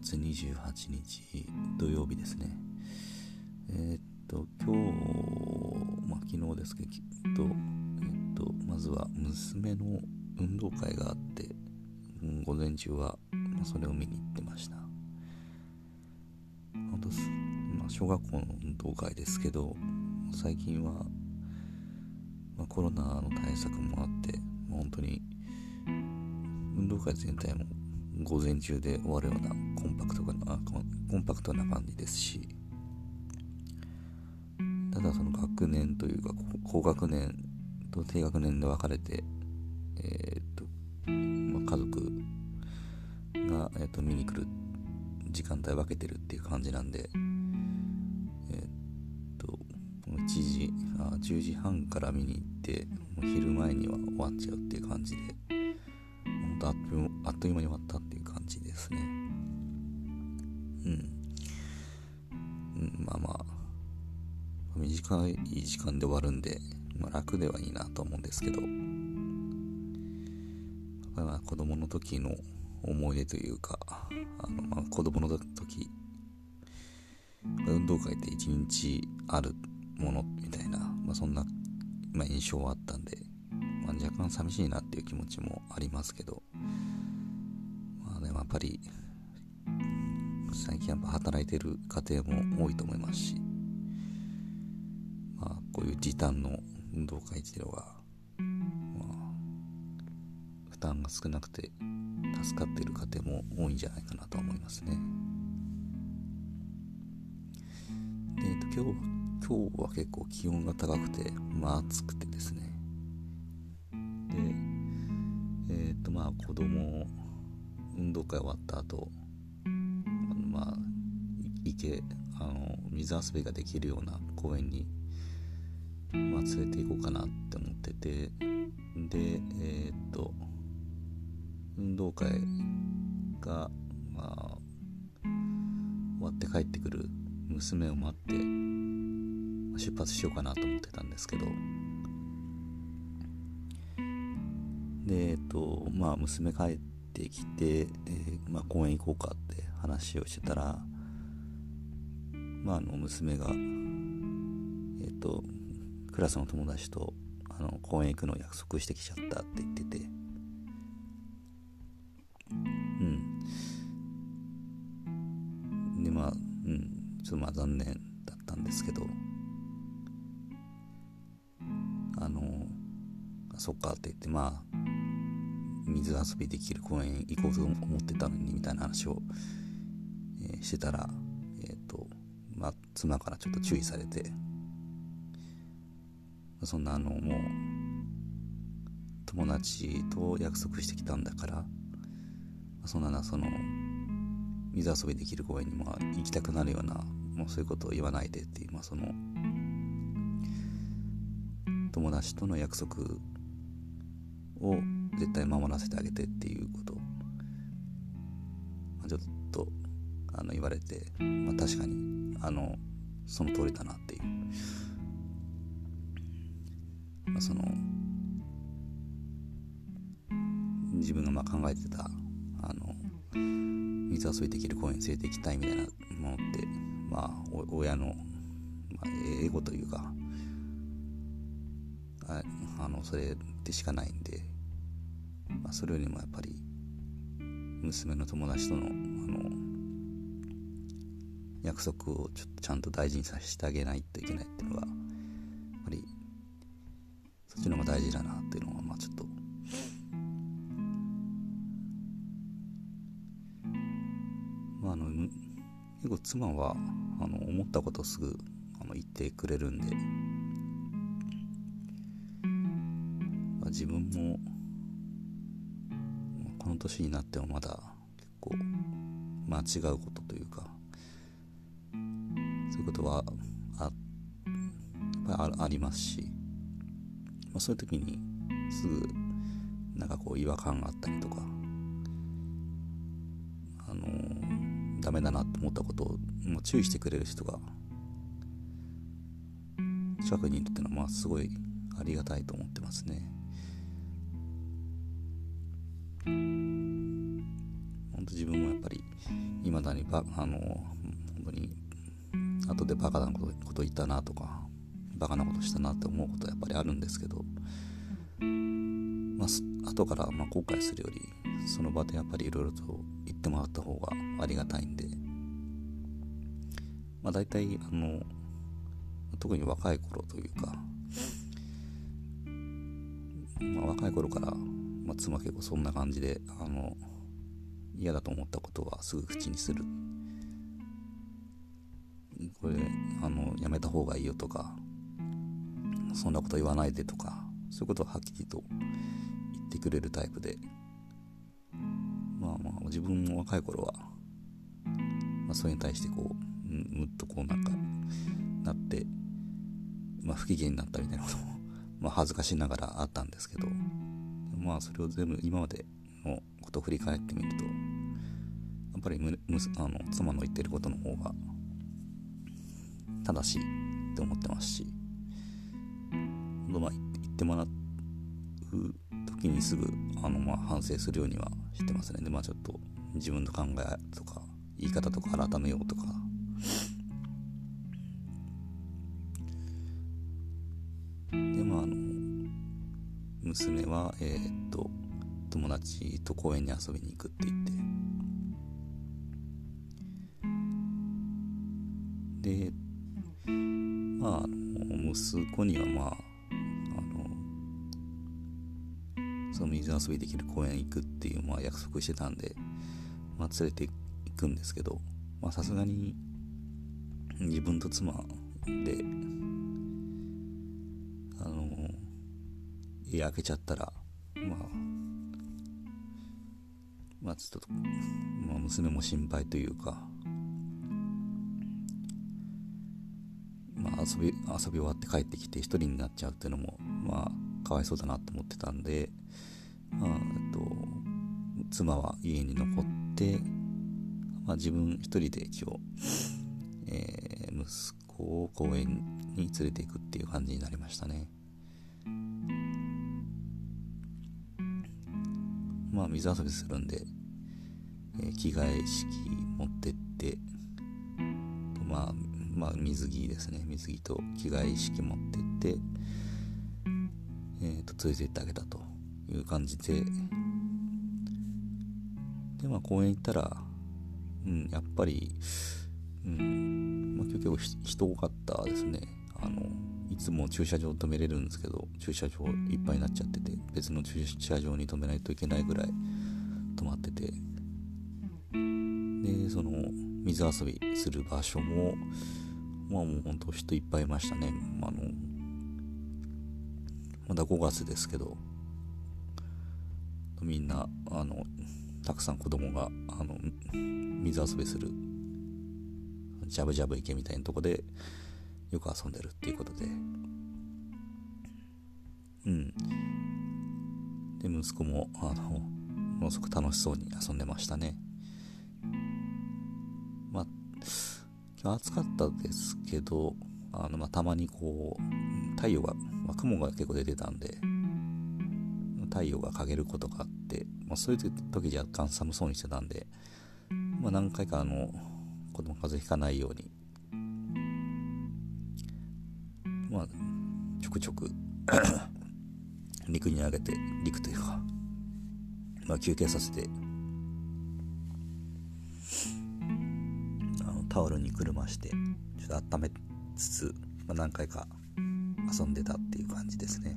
月28日土曜日ですね。えー、っと、今日、まあ、昨日ですけど、えー、っと、まずは娘の運動会があって、うん、午前中は、まあ、それを見に行ってました。本当まあ、小学校の運動会ですけど、最近は、まあ、コロナの対策もあって、本当に運動会全体も午前中で終わるようなコンパクトなコンパクトな感じですしただその学年というか高学年と低学年で分かれてえー、っと、まあ、家族が、えー、っと見に来る時間帯分けてるっていう感じなんでえー、っと1時あ10時半から見に行ってもう昼前には終わっちゃうっていう感じであっという間に終わったっていう感じですね。うん、うん、まあまあ。短い時間で終わるんで、まあ、楽ではいいなと思うんですけど。まあ子供の時の思い出というかあの、まあ、子供の時運動会って一日あるものみたいな、まあ、そんな、まあ、印象はあったんで、まあ、若干寂しいなっていう気持ちもありますけど。っぱり最近やっぱ働いてる家庭も多いと思いますしまあこういう時短の運動会っていうのが、まあ、負担が少なくて助かっている家庭も多いんじゃないかなと思いますね。で、えっと、今日今日は結構気温が高くて、まあ暑くてですね。で、えっ、とまあ子供、運動会終わった後、あのまあ池、あの水遊びができるような公園に、まあ、連れて行こうかなって思ってて、で、えっ、と、運動会が、まあ、終わって帰ってくる娘を待って出発しようかなと思ってたんですけどでえっとまあ娘帰ってきて、えー、まあ、公園行こうかって話をしてたらまああの娘がえっとクラスの友達とあの公園行くのを約束してきちゃったって言ってて。うん。でまあうん。ちょっとまあ残念だったんですけど。あのそっかって言ってまあ水遊びできる公園行こうと思ってたのにみたいな話を、え、してたらえっ、ー、とまあ妻からちょっと注意されてそんなあのもう友達と約束してきたんだからそんななその水遊びできる公園にも行きたくなるようなもうそういうことを言わないでっていう、その友達との約束を絶対守らせてあげてっていうこと。を、まあ、ちょっとあの言われて、まあ、確かにあのその通りだなっていう、まあ、その自分がまあ考えてたあの水遊びできる公園に連れて行きたいみたいなものってまあ親の、まあ、英語というかああのそれでしかないんで、まあ、それよりもやっぱり娘の友達とのあの約束をちょっとちゃんと大事にさせてあげないといけないっていうのがやっぱりそっちの方が大事だなっていうのはまあちょっとまああの結構妻はあの思ったことをすぐあの言ってくれるんでまあ自分もの年になってもまだ結構間違うことというかそういうことはああありますし、まあ、そういう時にすぐなんかこう違和感があったりとかあのダメだなと思ったことをもう注意してくれる人が近くにいるっていうのはまあすごいありがたいと思ってますね。自分もやっぱりいまだにばあの本当に後でバカなことこと言ったなとかバカなことしたなって思うことはやっぱりあるんですけど、まあ、後からま後悔するよりその場でやっぱりいろいろと言ってもらった方がありがたいんで、まあ、大体あの特に若い頃というか、まあ、若い頃から、まあ、妻結構そんな感じであの嫌だと思ったことはすぐ口にする。これあのやめた方がいいよとかそんなこと言わないでとかそういうことをはっきりと言ってくれるタイプで。まあまあ自分も若い頃は、まあ、それに対してこうむっとこうなんかなってまあ不機嫌になったみたいなことも まあ恥ずかしながらあったんですけどまあそれを全部今までのことを振り返ってみるとっぱりむむあの妻の言ってることの方が正しいって思ってますしまあ言ってもらう時にすぐあのまあ反省するようにはしてますね。でまあちょっと自分の考えとか言い方とか改めようとか。でまああの娘はえー、っと友達と公園に遊びに行くって言ってでまあ息子にはまああのその水遊びできる公園行くっていう、まあ、約束してたんで、まあ、連れて行くんですけどさすがに自分と妻であの家開けちゃったらまあまあちょっと、まあ、娘も心配というか遊び遊び終わって帰ってきて一人になっちゃうっていうのもまあかわいそうだなと思ってたんでまあ、えっと、妻は家に残って、まあ、自分一人で一応、えー、息子を公園に連れていくっていう感じになりましたね。まあ水遊びするんで、えー、着替え式持ってってまあまあ水着ですね。水着と着替え式持ってってえー、と連れて行ってあげたという感じで。でまあ公園行ったらうんやっぱりうんまあ結構人多かったですね。あのいつも駐車場止めれるんですけど駐車場いっぱいになっちゃってて別の駐車場に止めないといけないぐらい止まってて。でその水遊びする場所もまあもうほんと人いっぱいいましたね。あのまだ5月ですけど。みんなあのたくさん子供があの水遊びするジャブジャブ池みたいなとこでよく遊んでるっていうことで。うん。で息子もあのものすごく楽しそうに遊んでましたね。まあ暑かったですけどあの、まあ、たまにこう太陽が、まあ、雲が結構出てたんで太陽が陰ることがあって、まあ、そういう時若干寒そうにしてたんで、まあ、何回かあの子供風邪ひかないようにまあちょくちょく 陸に上げて陸というか、まあ、休憩させてタオルにくるましてちょっと温めつつ、まあ、何回か遊んでたっていう感じですね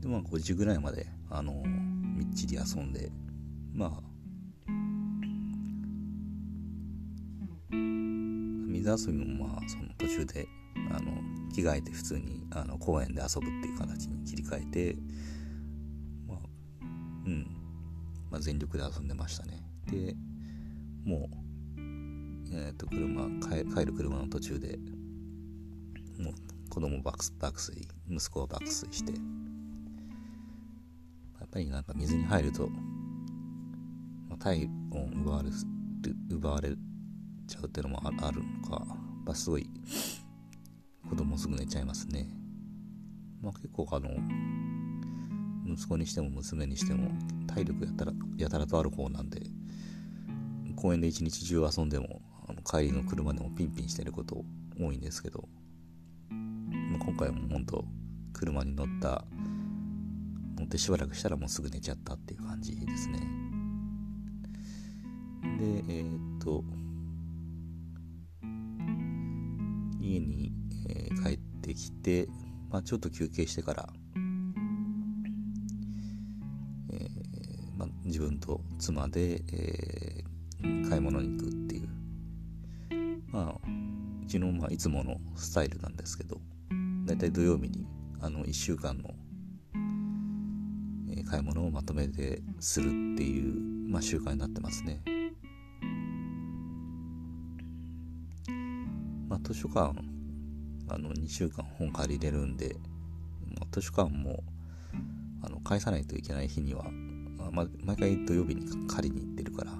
で。まあ5時ぐらいまであのみっちり遊んでまあ水遊びもまあその途中であの着替えて普通にあの公園で遊ぶっていう形に切り替えてまあうん。まあ全力で遊んでましたね。でもうえ、ー、と車帰る車の途中でもう子供爆爆睡息子は爆睡してやっぱりなんか水に入ると、まあ、体温奪われる奪われちゃうっていうのもあるのか、まあ、すごいすぐ寝ちゃいますね。まあ、結構あの息子にしても娘にしても体力やたらやたらとある方なんで公園で一日中遊んでもあの帰りの車でもピンピンしてること多いんですけど、まあ、今回も本当車に乗った乗ってしばらくしたらもうすぐ寝ちゃったっていう感じですね。でえー、っとまあ、ちょっと休憩してから、えーまあ、自分と妻で、えー、買い物に行くっていうまあうちの、まあ、いつものスタイルなんですけどだいたい土曜日にあの1週間の、え買い物をまとめてするっていう、まあ、習慣になってますね。まあ、図書館あの2週間本借りれるんで、まあ、図書館もあの返さないといけない日には、まあ、毎回土曜日に借りに行ってるから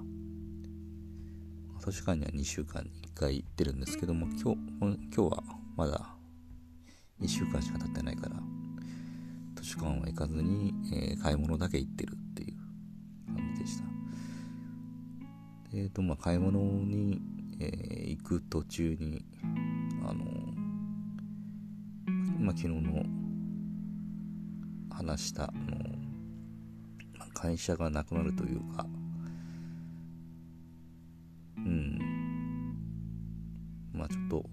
図書館には2週間に1回行ってるんですけども今日今日はまだ1週間しか経ってないから図書館は行かずに、えー、買い物だけ行ってるっていう感じでした。えっ、ー、とまあ買い物に、えー、行く途中にあのまあ昨日の話したあの、まあ、会社がなくなるというかうん。まあちょっと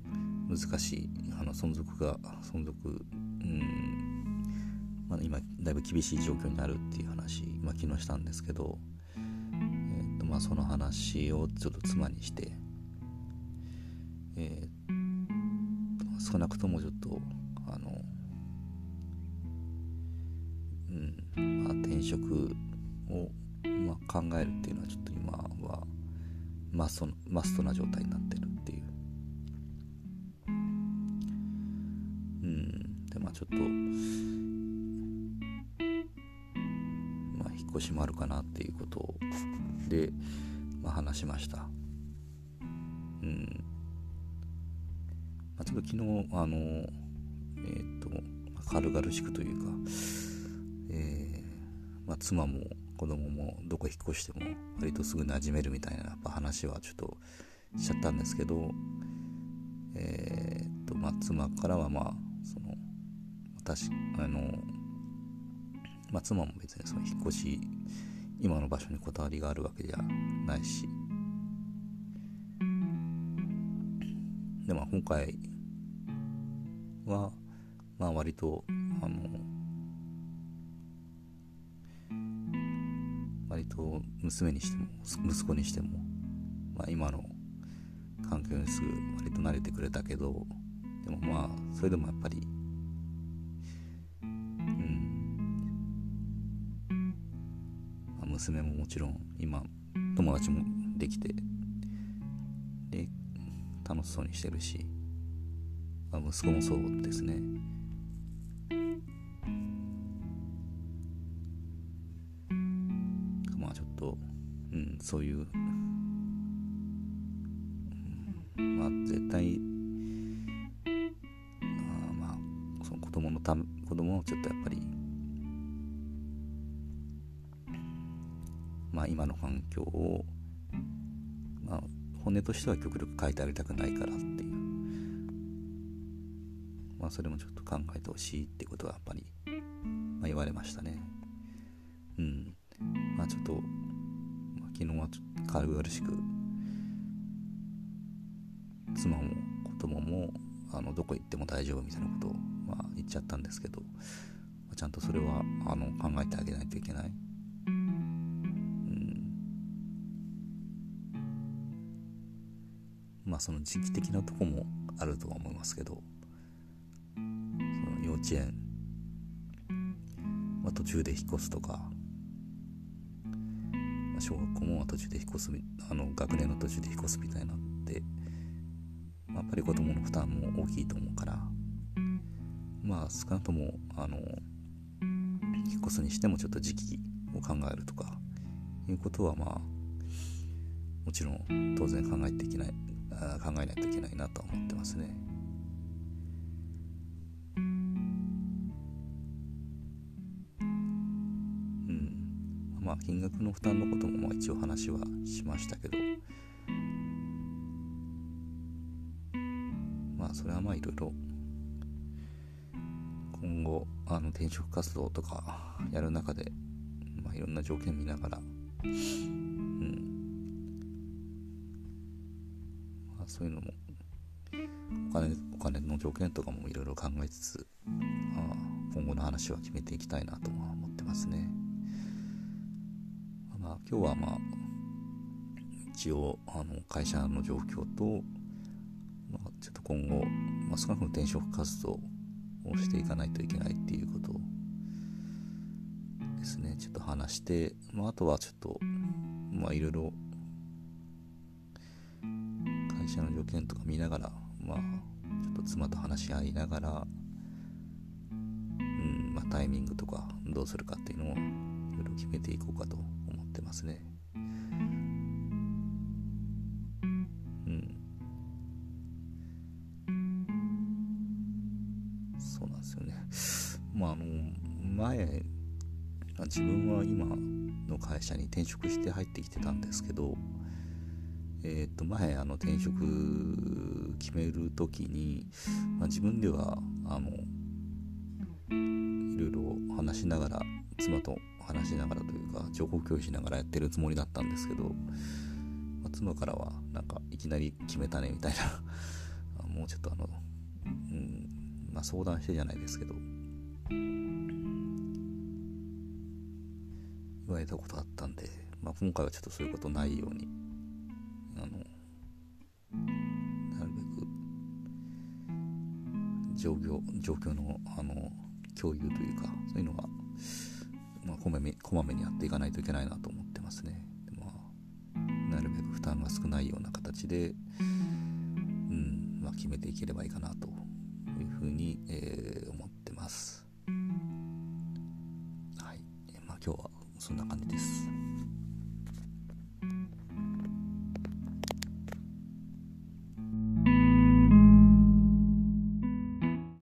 難しいあの存続が存続うん。まあ、今だいぶ厳しい状況になるっていう話、まあ、昨日したんですけど、えーとまあ、その話をちょっと妻にして、えー、少なくともちょっうん。まあ転職を、まあ、考えるっていうのはちょっと今はマストマストな状態になってるっていう。うん。でまあちょっとまあ引っ越しもあるかなっていうことで、まあ、話しました。うん。まあ、ちょっと昨日あのえっ、ー、と軽々しくというか妻も子供もどこ引っ越しても割とすぐ馴染めるみたいなやっぱ話はちょっとしちゃったんですけどえー、っとまあ妻からはまあその私あのまあ妻も別にその引っ越し今の場所にこだわりがあるわけじゃないしでまあ今回はまあ割とあの割と娘にしても息子にしても、まあ、今の環境にすぐ割と慣れてくれたけどでもまあそれでもやっぱりうん、まあ、娘ももちろん今友達もできてで楽しそうにしてるし、まあ、息子もそうですね。そういう、うん、まあ絶対。あまあその子供のため子供をちょっとやっぱり。まあ今の環境を。まあ本音としては極力変えてあげたくないからっていう。まあそれもちょっと考えてほしいってことはやっぱり、まあ、言われましたね。うん。まあちょっと昨日はちょ軽々しく妻も子供もあのどこ行っても大丈夫みたいなことを、まあ、言っちゃったんですけど、まあ、ちゃんとそれはあの考えてあげないといけない。うんまあその時期的なとこもあるとは思いますけどその幼稚園、まあ、途中で引っ越すとか小学校も途中で引っ越すあの学年の途中で引っ越すみたいになので、まあ、やっぱり子供の負担も大きいと思うからまあ少なくともあの引っ越すにしてもちょっと時期を考えるとかいうことはまあもちろん当然考えていけない考えないといけないなとは思ってますね。金額の負担のこともまあ一応話はしましたけどまあそれはまあいろいろ今後あの転職活動とかやる中で、まあ、いろんな条件見ながら、うんまあ、そういうのもお金お金の条件とかもいろいろ考えつつ、まあ、今後の話は決めていきたいなとは思ってますね。まあ、今日はまあ一応あの会社の状況と、まあ、ちょっと今後、まあ、少なくとも転職活動をしていかないといけないっていうことですね。ちょっと話して、まあ、あとはちょっとまあいろいろ会社の条件とか見ながらまあちょっと妻と話し合いながらうんまあタイミングとかどうするかっていうのをいろいろ決めていこうかとってますね。うん。そうなんですよね。まああの前自分は今の会社に転職して入ってきてたんですけどえっ、ー、と前あの転職決める時に、まあ、自分ではあのいろいろ話しながら妻と話しながらというか情報共有しながらやってるつもりだったんですけど、まあ、妻からはなんかいきなり決めたねみたいな。もうちょっとあの、うんまあ、相談してじゃないですけど。言われたことあったんで、まあ、今回はちょっとそういうことないようにあのなるべく状況状況のあの共有というかそういうのは、まあ、こまめこまめにやっていかないといけないなと思ってますね。まあ、なるべく負担が少ないような形で、うんまあ、決めていければいいかなというふうに、えー、